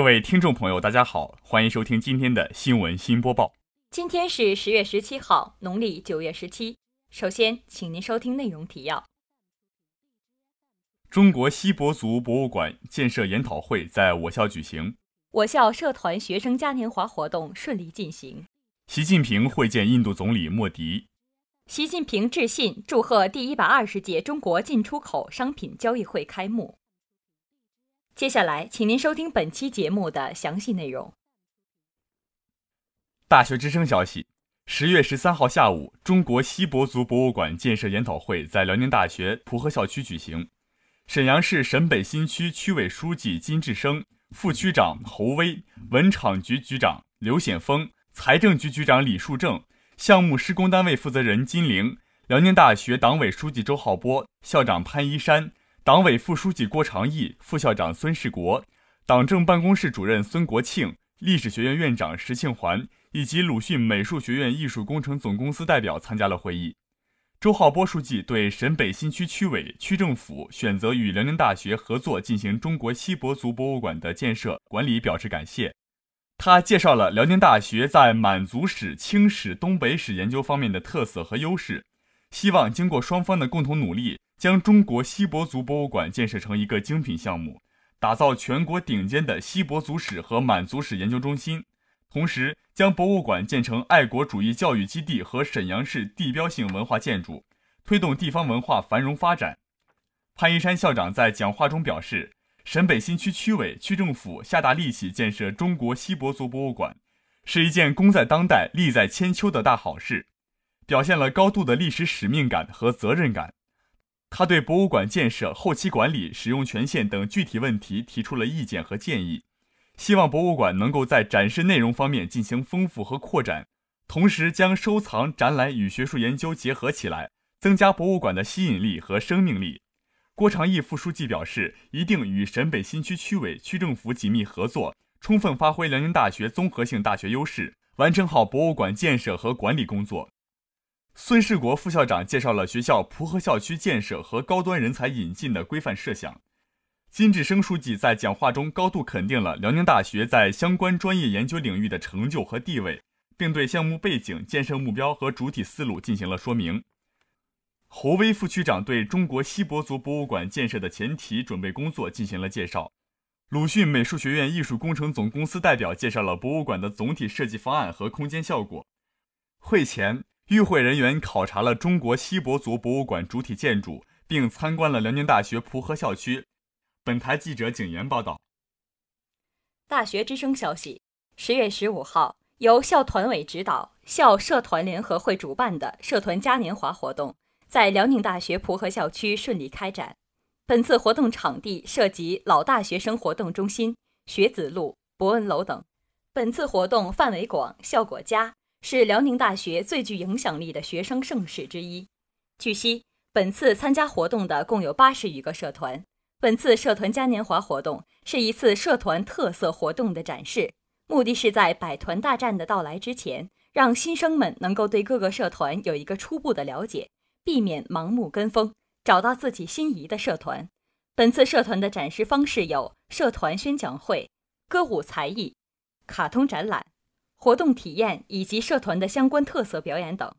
各位听众朋友，大家好，欢迎收听今天的新闻新播报。今天是十月十七号，农历九月十七。首先，请您收听内容提要：中国锡伯族博物馆建设研讨会在我校举行，我校社团学生嘉年华活动顺利进行。习近平会见印度总理莫迪。习近平致信祝贺第一百二十届中国进出口商品交易会开幕。接下来，请您收听本期节目的详细内容。大学之声消息：十月十三号下午，中国锡伯族博物馆建设研讨会在辽宁大学蒲河校区举行。沈阳市沈北新区区委书记金志生、副区长侯威、文场局局长刘显峰、财政局局长李树正。项目施工单位负责人金玲，辽宁大学党委书记周浩波，校长潘一山，党委副书记郭长义，副校长孙世国，党政办公室主任孙国庆，历史学院院长石庆环以及鲁迅美术学院艺术工程总公司代表参加了会议。周浩波书记对沈北新区区委、区政府选择与辽宁大学合作进行中国锡伯族博物馆的建设管理表示感谢。他介绍了辽宁大学在满族史、清史、东北史研究方面的特色和优势，希望经过双方的共同努力，将中国锡伯族博物馆建设成一个精品项目，打造全国顶尖的锡伯族史和满族史研究中心。同时，将博物馆建成爱国主义教育基地和沈阳市地标性文化建筑，推动地方文化繁荣发展。潘一山校长在讲话中表示。沈北新区区委、区政府下大力气建设中国锡伯族博物馆，是一件功在当代、利在千秋的大好事，表现了高度的历史使命感和责任感。他对博物馆建设、后期管理、使用权限等具体问题提出了意见和建议，希望博物馆能够在展示内容方面进行丰富和扩展，同时将收藏、展览与学术研究结合起来，增加博物馆的吸引力和生命力。郭长义副书记表示，一定与沈北新区区委、区政府紧密合作，充分发挥辽宁大学综合性大学优势，完成好博物馆建设和管理工作。孙世国副校长介绍了学校蒲河校区建设和高端人才引进的规范设想。金志生书记在讲话中高度肯定了辽宁大学在相关专业研究领域的成就和地位，并对项目背景、建设目标和主体思路进行了说明。侯威副区长对中国锡伯族博物馆建设的前提准备工作进行了介绍。鲁迅美术学院艺术工程总公司代表介绍了博物馆的总体设计方案和空间效果。会前，与会人员考察了中国锡伯族博物馆主体建筑，并参观了辽宁大学蒲河校区。本台记者景岩报道。大学之声消息：十月十五号，由校团委指导、校社团联合会主办的社团嘉年华活动。在辽宁大学蒲河校区顺利开展。本次活动场地涉及老大学生活动中心、学子路、博文楼等。本次活动范围广、效果佳，是辽宁大学最具影响力的学生盛事之一。据悉，本次参加活动的共有八十余个社团。本次社团嘉年华活动是一次社团特色活动的展示，目的是在百团大战的到来之前，让新生们能够对各个社团有一个初步的了解。避免盲目跟风，找到自己心仪的社团。本次社团的展示方式有社团宣讲会、歌舞才艺、卡通展览、活动体验以及社团的相关特色表演等。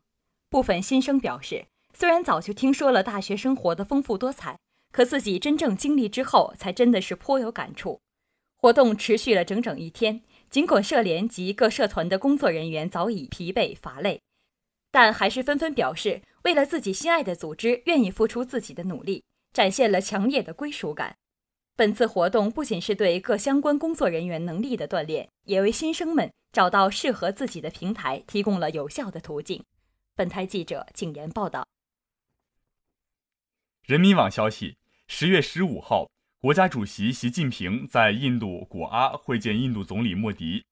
部分新生表示，虽然早就听说了大学生活的丰富多彩，可自己真正经历之后，才真的是颇有感触。活动持续了整整一天，尽管社联及各社团的工作人员早已疲惫乏累。但还是纷纷表示，为了自己心爱的组织，愿意付出自己的努力，展现了强烈的归属感。本次活动不仅是对各相关工作人员能力的锻炼，也为新生们找到适合自己的平台提供了有效的途径。本台记者景言报道。人民网消息：十月十五号，国家主席习近平在印度果阿会见印度总理莫迪。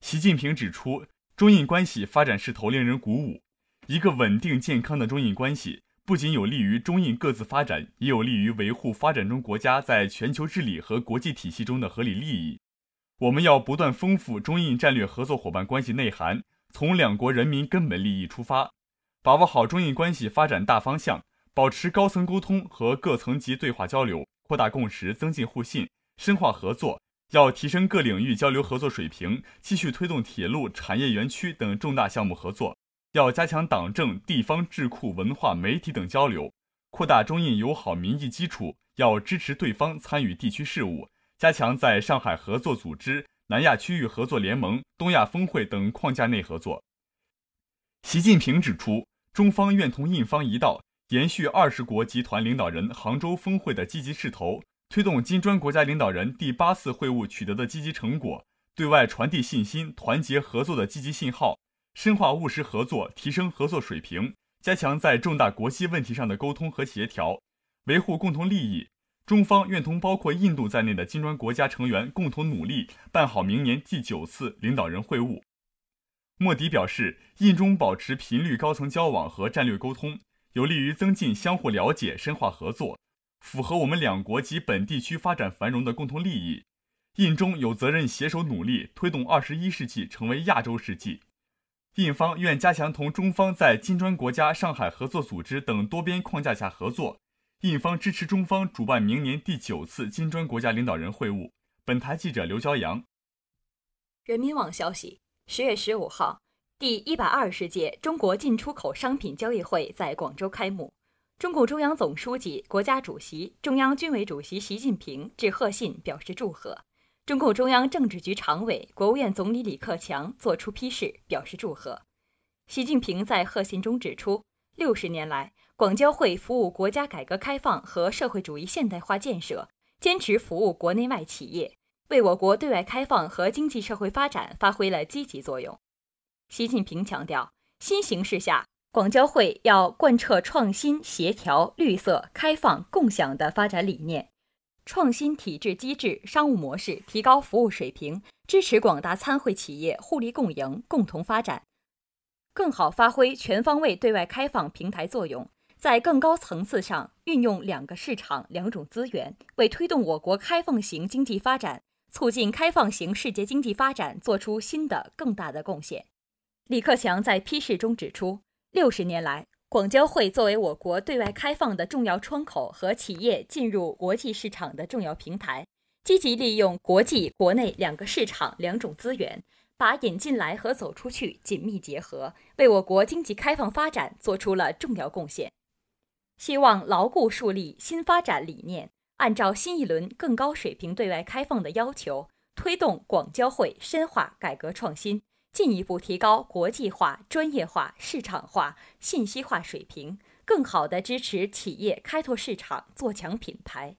习近平指出，中印关系发展势头令人鼓舞。一个稳定健康的中印关系，不仅有利于中印各自发展，也有利于维护发展中国家在全球治理和国际体系中的合理利益。我们要不断丰富中印战略合作伙伴关系内涵，从两国人民根本利益出发，把握好中印关系发展大方向，保持高层沟通和各层级对话交流，扩大共识，增进互信，深化合作，要提升各领域交流合作水平，继续推动铁路、产业园区等重大项目合作。要加强党政、地方、智库、文化、媒体等交流，扩大中印友好民意基础。要支持对方参与地区事务，加强在上海合作组织、南亚区域合作联盟、东亚峰会等框架内合作。习近平指出，中方愿同印方一道，延续二十国集团领导人杭州峰会的积极势头。推动金砖国家领导人第八次会晤取得的积极成果，对外传递信心、团结合作的积极信号，深化务实合作，提升合作水平，加强在重大国际问题上的沟通和协调，维护共同利益。中方愿同包括印度在内的金砖国家成员共同努力，办好明年第九次领导人会晤。莫迪表示，印中保持频率高层交往和战略沟通，有利于增进相互了解、深化合作。符合我们两国及本地区发展繁荣的共同利益，印中有责任携手努力，推动二十一世纪成为亚洲世纪。印方愿加强同中方在金砖国家、上海合作组织等多边框架下合作。印方支持中方主办明年第九次金砖国家领导人会晤。本台记者刘骄阳。人民网消息：十月十五号，第一百二十届中国进出口商品交易会在广州开幕。中共中央总书记、国家主席、中央军委主席习近平致贺信表示祝贺。中共中央政治局常委、国务院总理李克强作出批示，表示祝贺。习近平在贺信中指出，六十年来，广交会服务国家改革开放和社会主义现代化建设，坚持服务国内外企业，为我国对外开放和经济社会发展发挥了积极作用。习近平强调，新形势下。广交会要贯彻创新、协调、绿色、开放、共享的发展理念，创新体制机制、商务模式，提高服务水平，支持广大参会企业互利共赢、共同发展，更好发挥全方位对外开放平台作用，在更高层次上运用两个市场、两种资源，为推动我国开放型经济发展、促进开放型世界经济发展做出新的更大的贡献。李克强在批示中指出。六十年来，广交会作为我国对外开放的重要窗口和企业进入国际市场的重要平台，积极利用国际、国内两个市场、两种资源，把引进来和走出去紧密结合，为我国经济开放发展做出了重要贡献。希望牢固树立新发展理念，按照新一轮更高水平对外开放的要求，推动广交会深化改革创新。进一步提高国际化、专业化、市场化、信息化水平，更好地支持企业开拓市场、做强品牌，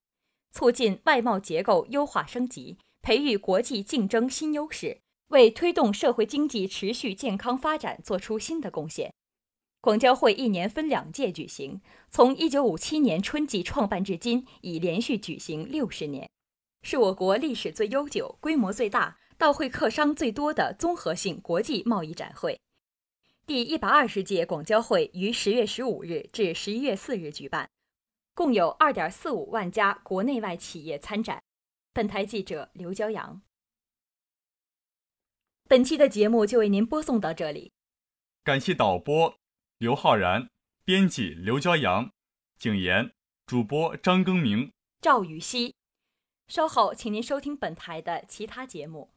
促进外贸结构优化升级，培育国际竞争新优势，为推动社会经济持续健康发展做出新的贡献。广交会一年分两届举行，从1957年春季创办至今，已连续举行六十年，是我国历史最悠久、规模最大。到会客商最多的综合性国际贸易展会，第一百二十届广交会于十月十五日至十一月四日举办，共有二点四五万家国内外企业参展。本台记者刘骄阳。本期的节目就为您播送到这里，感谢导播刘浩然，编辑刘骄阳，景言，主播张更明、赵雨熙。稍后，请您收听本台的其他节目。